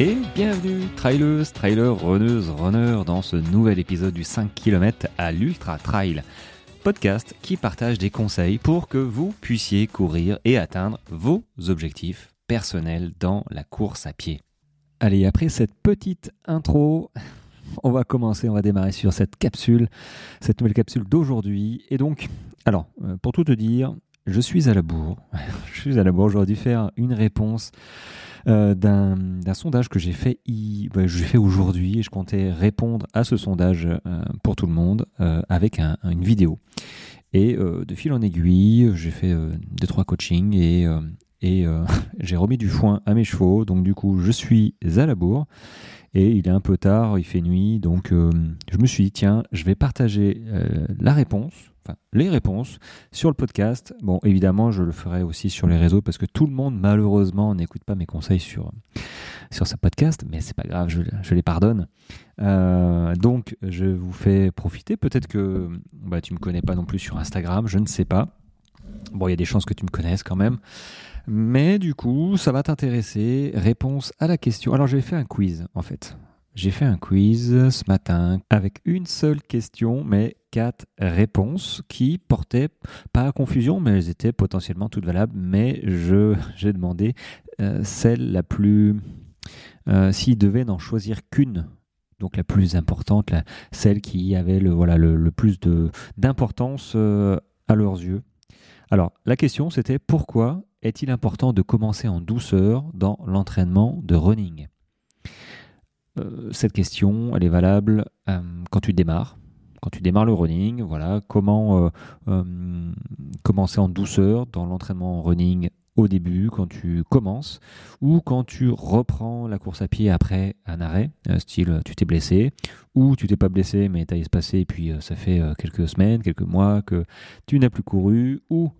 Et bienvenue, trailers, trailers, runneuses, runners, dans ce nouvel épisode du 5 km à l'Ultra Trail. Podcast qui partage des conseils pour que vous puissiez courir et atteindre vos objectifs personnels dans la course à pied. Allez, après cette petite intro, on va commencer, on va démarrer sur cette capsule, cette nouvelle capsule d'aujourd'hui. Et donc, alors, euh, pour tout te dire, je suis à la bourre. je suis à la bourre aujourd'hui faire une réponse euh, d'un sondage que j'ai fait, bah, fait aujourd'hui et je comptais répondre à ce sondage euh, pour tout le monde euh, avec une vidéo. Et de fil en aiguille, j'ai fait deux trois coachings et j'ai remis du foin à mes chevaux. Donc du coup, je suis à la bourre et il est un peu tard, il fait nuit, donc je me suis dit tiens, je vais partager la réponse les réponses sur le podcast. Bon, évidemment, je le ferai aussi sur les réseaux parce que tout le monde, malheureusement, n'écoute pas mes conseils sur, sur ce podcast, mais c'est pas grave, je, les pardonne. Euh, donc, je vous fais profiter. Peut-être que bah, tu me connais pas non plus sur Instagram, je ne sais pas. Bon, il y a des chances que tu me connaisses quand même. Mais du coup, ça va t'intéresser. Réponse à la question. Alors, j'ai fait un quiz, en fait. J'ai fait un quiz ce matin avec une seule question, mais quatre réponses qui portaient pas à confusion, mais elles étaient potentiellement toutes valables. Mais je j'ai demandé euh, celle la plus, euh, s'ils devaient n'en choisir qu'une, donc la plus importante, la, celle qui avait le voilà le, plus d'importance euh, à leurs yeux. Alors la question c'était pourquoi est-il important de commencer en douceur dans l'entraînement de running? Cette question, elle est valable euh, quand tu démarres. Quand tu démarres le running, voilà, comment euh, commencer en douceur dans l'entraînement running au début, quand tu commences, ou quand tu reprends la course à pied après un arrêt, style tu t'es blessé, ou tu t'es pas blessé mais tu as espacé et puis ça fait quelques semaines, quelques mois que tu n'as plus couru, ou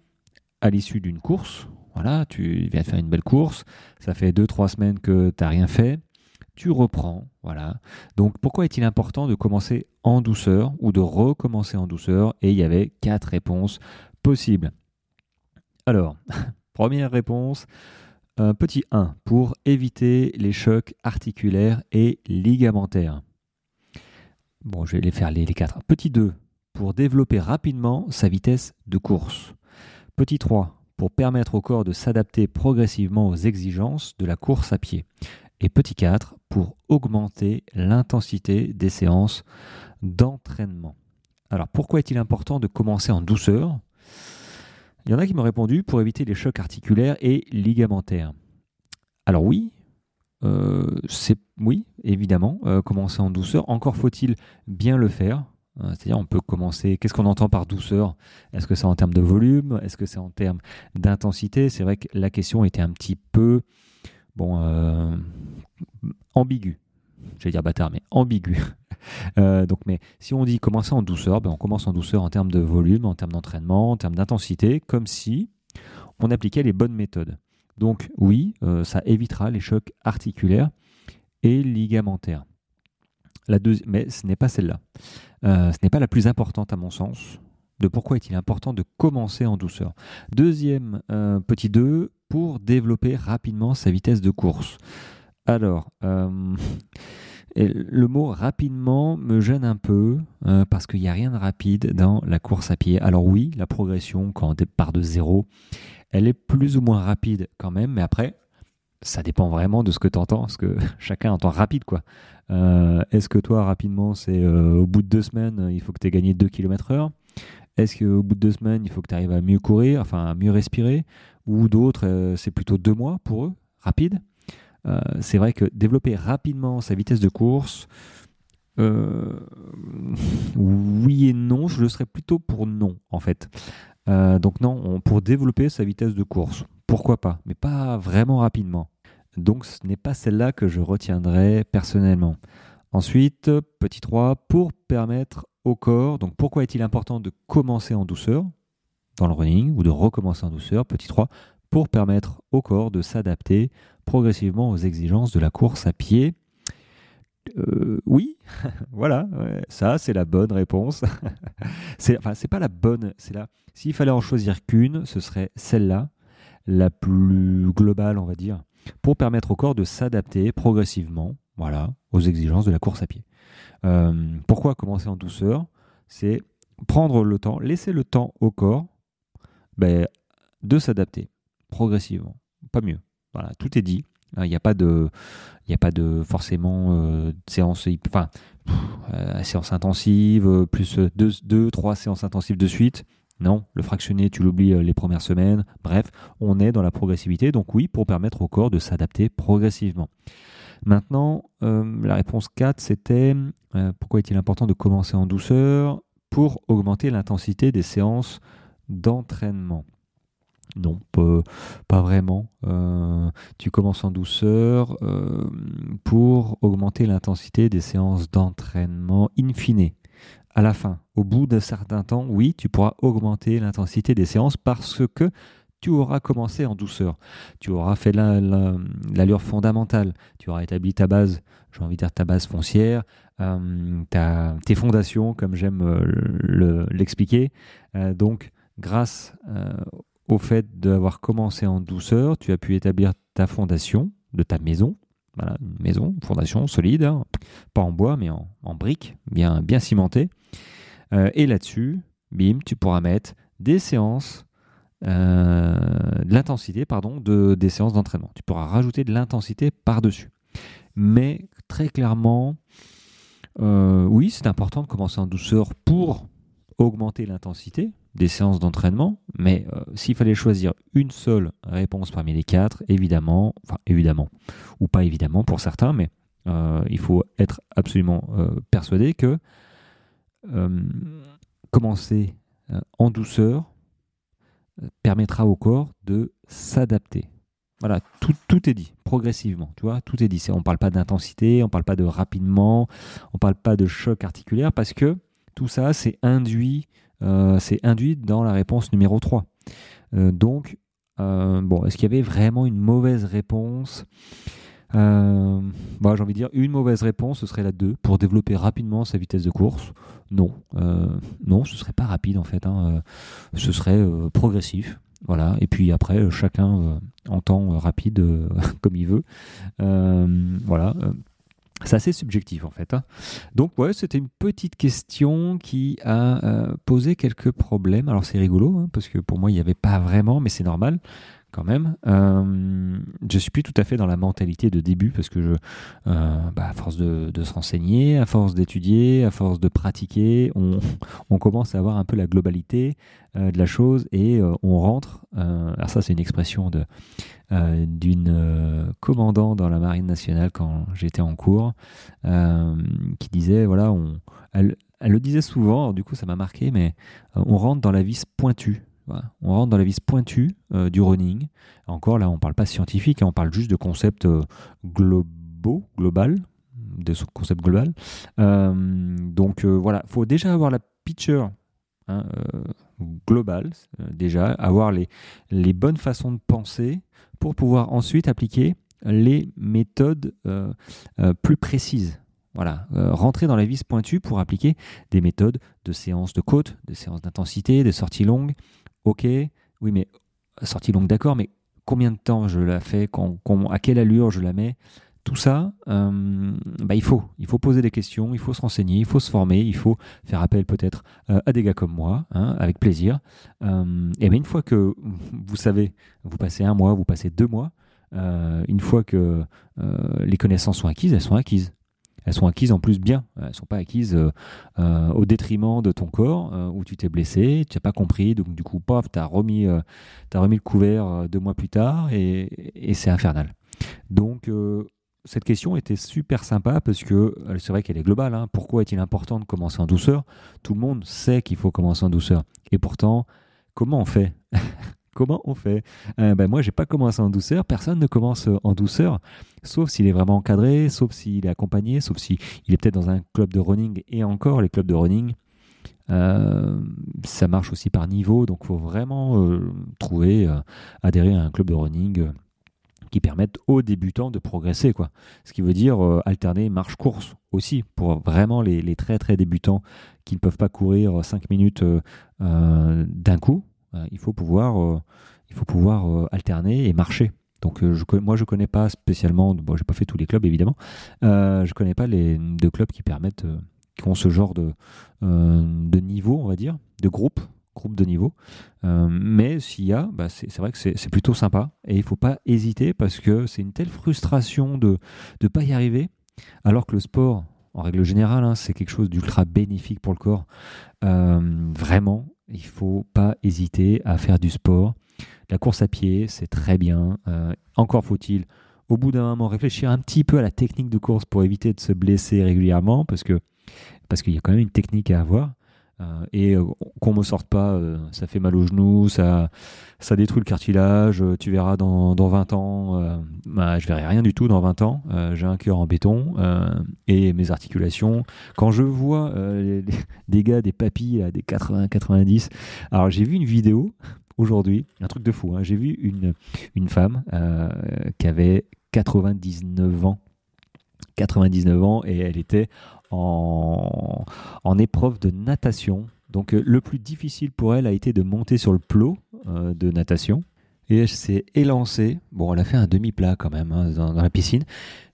à l'issue d'une course, voilà, tu viens de faire une belle course, ça fait 2-3 semaines que tu n'as rien fait, tu reprends. Voilà. Donc pourquoi est-il important de commencer en douceur ou de recommencer en douceur? Et il y avait quatre réponses possibles. Alors, première réponse, petit 1, pour éviter les chocs articulaires et ligamentaires. Bon, je vais les faire les, les quatre. Petit 2, pour développer rapidement sa vitesse de course. Petit 3, pour permettre au corps de s'adapter progressivement aux exigences de la course à pied. Et petit 4, pour augmenter l'intensité des séances d'entraînement. Alors pourquoi est-il important de commencer en douceur? Il y en a qui m'ont répondu pour éviter les chocs articulaires et ligamentaires. Alors oui, euh, c'est oui, évidemment, euh, commencer en douceur. Encore faut-il bien le faire. Euh, c'est-à-dire, on peut commencer. Qu'est-ce qu'on entend par douceur? Est-ce que c'est en termes de volume? Est-ce que c'est en termes d'intensité? C'est vrai que la question était un petit peu bon, euh, ambigu. J'allais dire bâtard, mais ambigu. Euh, donc, mais si on dit commencer en douceur, ben on commence en douceur en termes de volume, en termes d'entraînement, en termes d'intensité, comme si on appliquait les bonnes méthodes. Donc oui, euh, ça évitera les chocs articulaires et ligamentaires. La mais ce n'est pas celle-là. ce n'est pas la plus importante à mon sens de pourquoi est-il important de commencer en douceur. Deuxième petit 2, pour développer rapidement sa vitesse de course. Alors, euh, le mot rapidement me gêne un peu euh, parce qu'il n'y a rien de rapide dans la course à pied. Alors oui, la progression quand on part de zéro, elle est plus ou moins rapide quand même, mais après, ça dépend vraiment de ce que tu entends, parce que chacun entend rapide quoi. Euh, est-ce que toi rapidement c'est au bout de deux semaines il faut que tu aies gagné 2 km heure? Est-ce qu'au bout de deux semaines il faut que tu arrives à mieux courir, enfin à mieux respirer? Ou d'autres, euh, c'est plutôt deux mois pour eux, rapide? Euh, c'est vrai que développer rapidement sa vitesse de course, euh, oui et non, je le serais plutôt pour non en fait. donc non, pour développer sa vitesse de course, pourquoi pas, mais pas vraiment rapidement. Donc ce n'est pas celle-là que je retiendrai personnellement. Ensuite, petit 3, pour permettre au corps, donc pourquoi est-il important de commencer en douceur dans le running ou de recommencer en douceur, petit 3, pour permettre au corps de s'adapter progressivement aux exigences de la course à pied? Euh, oui, voilà, ça c'est la bonne réponse. c'est enfin c'est pas la bonne, c'est là. S'il fallait en choisir qu'une, ce serait celle-là, la plus globale, on va dire. pour permettre au corps de s'adapter progressivement voilà, aux exigences de la course à pied. Pourquoi commencer en douceur? C'est prendre le temps, laisser le temps au corps ben, de s'adapter progressivement. Pas mieux. Voilà, tout est dit. Il n'y a pas de, il a pas de forcément euh, séance, euh, séance intensive, euh, plus deux, deux, trois séances intensives de suite. Non, le fractionné, tu l'oublies les premières semaines. Bref, on est dans la progressivité. Donc oui, pour permettre au corps de s'adapter progressivement. Maintenant, la réponse 4, c'était pourquoi est-il important de commencer en douceur pour augmenter l'intensité des séances d'entraînement? Non, pas, vraiment. Euh, tu commences en douceur euh, pour augmenter l'intensité des séances d'entraînement in fine. À la fin, au bout d'un certain temps, oui, tu pourras augmenter l'intensité des séances parce que tu auras commencé en douceur. Tu auras fait l'allure fondamentale. Tu auras établi ta base, j'ai envie de dire ta base foncière, euh, tes fondations, comme j'aime l'expliquer. donc, grâce au fait d'avoir commencé en douceur, tu as pu établir ta fondation de ta maison. Voilà, une maison, fondation solide, hein. pas en bois, mais en, briques, bien, bien cimentée. Euh, et là-dessus, bim, tu pourras mettre des séances, euh, l'intensité, pardon, de, des séances d'entraînement. Tu pourras rajouter de l'intensité par-dessus. Mais très clairement, euh, oui, c'est important de commencer en douceur pour augmenter l'intensité, des séances d'entraînement, mais euh, s'il fallait choisir une seule réponse parmi les quatre, évidemment, enfin évidemment, ou pas évidemment pour certains, mais euh, il faut être absolument persuadé que commencer en douceur permettra au corps de s'adapter. Voilà, tout, est dit, progressivement, tu vois, tout est dit. On ne parle pas d'intensité, on ne parle pas de rapidement, on ne parle pas de choc articulaire, parce que tout ça, c'est induit euh, induit dans la réponse numéro 3. Euh, donc, euh, bon, est-ce qu'il y avait vraiment une mauvaise réponse? Euh, bah, J'ai envie de dire une mauvaise réponse, ce serait la 2, pour développer rapidement sa vitesse de course. Non, non, ce serait pas rapide en fait, hein, ce serait progressif. Voilà, et puis après, chacun entend rapide comme il veut. voilà, c'est assez subjectif en fait. Hein. Donc ouais, c'était une petite question qui a euh, posé quelques problèmes. Alors c'est rigolo hein, parce que pour moi il n'y avait pas vraiment, mais c'est normal quand même. Euh, je suis plus tout à fait dans la mentalité de début parce que euh, bah, à force de, se renseigner, à force d'étudier, à force de pratiquer, on, commence à avoir un peu la globalité euh, de la chose et euh, on rentre. Alors ça, c'est une expression de d'une commandant dans la marine nationale quand j'étais en cours qui disait voilà, elle le disait souvent. du coup, ça m'a marqué, mais on rentre dans la vis pointue on rentre dans la vis pointue euh, du running. Encore là, on ne parle pas scientifique, hein, on parle juste de concepts euh, globaux, global, de concepts global. Euh, donc voilà, il faut déjà avoir la picture hein, globale, déjà, avoir les, les bonnes façons de penser pour pouvoir ensuite appliquer les méthodes plus précises. Voilà, rentrer dans la vis pointue pour appliquer des méthodes de séances de côte, de séances d'intensité, des sorties longues, Ok, oui, mais sortie longue, d'accord, mais combien de temps je la fais, à quelle allure je la mets? Tout ça, euh, bah, il faut, il faut poser des questions, il faut se renseigner, il faut se former, il faut faire appel peut-être euh, à des gars comme moi, hein, avec plaisir. Euh, et bien une fois que vous savez, vous passez un mois, vous passez deux mois, une fois que les connaissances sont acquises, elles sont acquises elles sont acquises en plus bien. Elles ne sont pas acquises euh, euh, au détriment de ton corps, euh, où tu t'es blessé, tu n'as pas compris, donc du coup, paf, tu as, remis, remis le couvert deux mois plus tard, et, c'est infernal. Donc, cette question était super sympa parce que c'est vrai qu'elle est globale. Hein. Pourquoi est-il important de commencer en douceur? Tout le monde sait qu'il faut commencer en douceur. Et pourtant, comment on fait? Comment on fait euh, ben Moi, pas commencé en douceur. Personne ne commence euh, en douceur, sauf s'il est vraiment encadré, sauf s'il est accompagné, sauf s'il est peut-être dans un club de running. Et encore, les clubs de running, euh, ça marche aussi par niveau. Donc, il faut vraiment trouver, adhérer à un club de running qui permette aux débutants de progresser. Ce qui veut dire alterner marche-course aussi, pour vraiment les, les, très très débutants qui ne peuvent pas courir 5 minutes d'un coup. Euh, il faut pouvoir, euh, il faut pouvoir euh, alterner et marcher. Donc je, moi je connais pas spécialement, bon j'ai pas fait tous les clubs évidemment, je connais pas les deux clubs qui permettent, qui ont ce genre de, de niveau on va dire, de groupe groupe de niveau. mais s'il y a, bah c'est vrai que c'est plutôt sympa et il faut pas hésiter parce que c'est une telle frustration de ne pas y arriver, alors que le sport, en règle générale, hein, c'est quelque chose d'ultra bénéfique pour le corps. vraiment, il faut pas hésiter à faire du sport. La course à pied, c'est très bien. Euh, encore faut-il, au bout d'un moment, réfléchir un petit peu à la technique de course pour éviter de se blesser régulièrement, parce que parce qu'il y a quand même une technique à avoir. Euh, et euh, qu'on me sorte pas, euh, ça fait mal aux genoux, ça, ça détruit le cartilage. tu verras dans, dans 20 ans, bah, je verrai rien du tout dans 20 ans. J'ai un cœur en béton et mes articulations. Quand je vois des gars, des papilles, des 80-90, alors j'ai vu une vidéo aujourd'hui, un truc de fou. Hein. J'ai vu une, une femme qui avait 99 ans. 99 ans et elle était en, épreuve de natation. Donc euh, le plus difficile pour elle a été de monter sur le plot euh, de natation. Et elle s'est élancée. Bon, elle a fait un demi-plat quand même hein, dans, la piscine,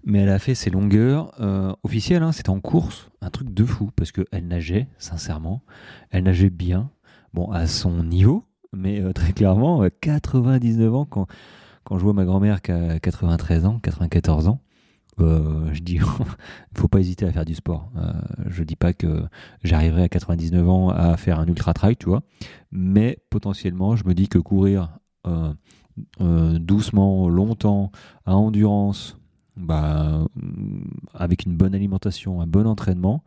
mais elle a fait ses longueurs euh, officielles. Hein, C'était en course, un truc de fou parce qu'elle nageait, sincèrement. Elle nageait bien, bon, à son niveau, mais très clairement, 99 ans quand, quand je vois ma grand-mère qui a 93 ans, 94 ans. Euh, je dis, faut pas hésiter à faire du sport. Euh, je dis pas que j'arriverai à 99 ans à faire un ultra trail, tu vois, mais potentiellement, je me dis que courir euh, doucement, longtemps, à endurance, bah, avec une bonne alimentation, un bon entraînement,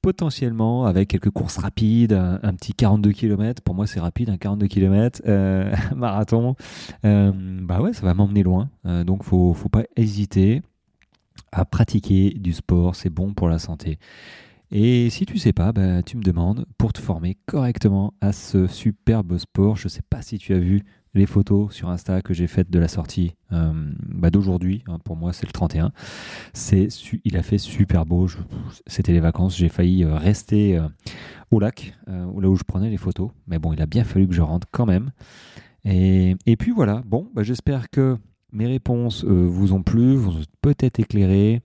potentiellement avec quelques courses rapides, un, petit 42 km, pour moi c'est rapide, un 42 km, marathon, bah ouais, ça va m'emmener loin. donc faut, faut pas hésiter à pratiquer du sport, c'est bon pour la santé. Et si tu sais pas, bah, tu me demandes pour te former correctement à ce superbe sport. Je sais pas si tu as vu les photos sur Insta que j'ai faites de la sortie euh, bah, d'aujourd'hui. Hein, pour moi, c'est le 31. C'est, il a fait super beau. c'était les vacances. J'ai failli euh, rester euh, au lac, là où je prenais les photos. Mais bon, il a bien fallu que je rentre quand même. Et, et puis voilà. Bon, bah, j'espère que mes réponses euh, vous ont plu, vous ont peut-être éclairé.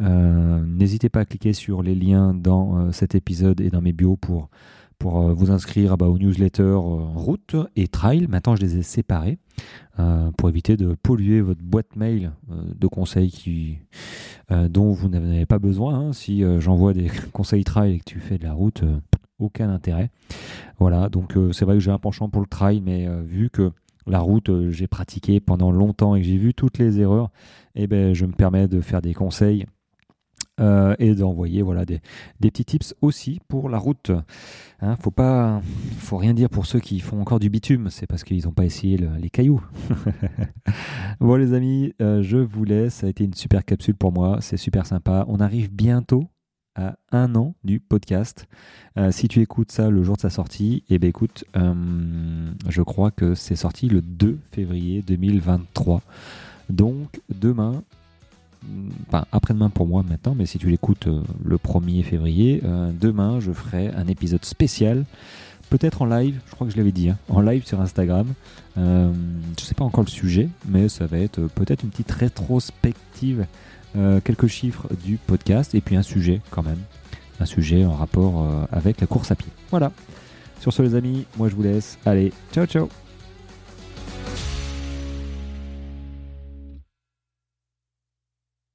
Euh, n'hésitez pas à cliquer sur les liens dans euh, cet épisode et dans mes bios pour, vous inscrire bah, aux newsletters route et trail. Maintenant, je les ai séparés pour éviter de polluer votre boîte mail de conseils qui, dont vous n'avez pas besoin. Hein. Si j'envoie des conseils trail et que tu fais de la route, aucun intérêt. Voilà, donc c'est vrai que j'ai un penchant pour le trail, mais vu que la route, euh, j'ai pratiqué pendant longtemps et que j'ai vu toutes les erreurs, et eh ben, je me permets de faire des conseils euh, et d'envoyer voilà des, petits tips aussi pour la route. Hein, faut faut rien dire pour ceux qui font encore du bitume, c'est parce qu'ils n'ont pas essayé les cailloux. bon les amis, euh, je vous laisse. Ça a été une super capsule pour moi, c'est super sympa. On arrive bientôt à un an du podcast. Euh, si tu écoutes ça le jour de sa sortie, et eh ben écoute, euh, je crois que c'est sorti le 2 février 2023. Donc demain, enfin après-demain pour moi maintenant, mais si tu l'écoutes euh, le 1er février, demain je ferai un épisode spécial. Peut-être en live, je crois que je l'avais dit, hein, en live sur Instagram. je ne sais pas encore le sujet, mais ça va être peut-être une petite rétrospective euh, quelques chiffres du podcast et puis un sujet quand même. Un sujet en rapport euh, avec la course à pied. Voilà. Sur ce les amis, moi je vous laisse. Allez, ciao ciao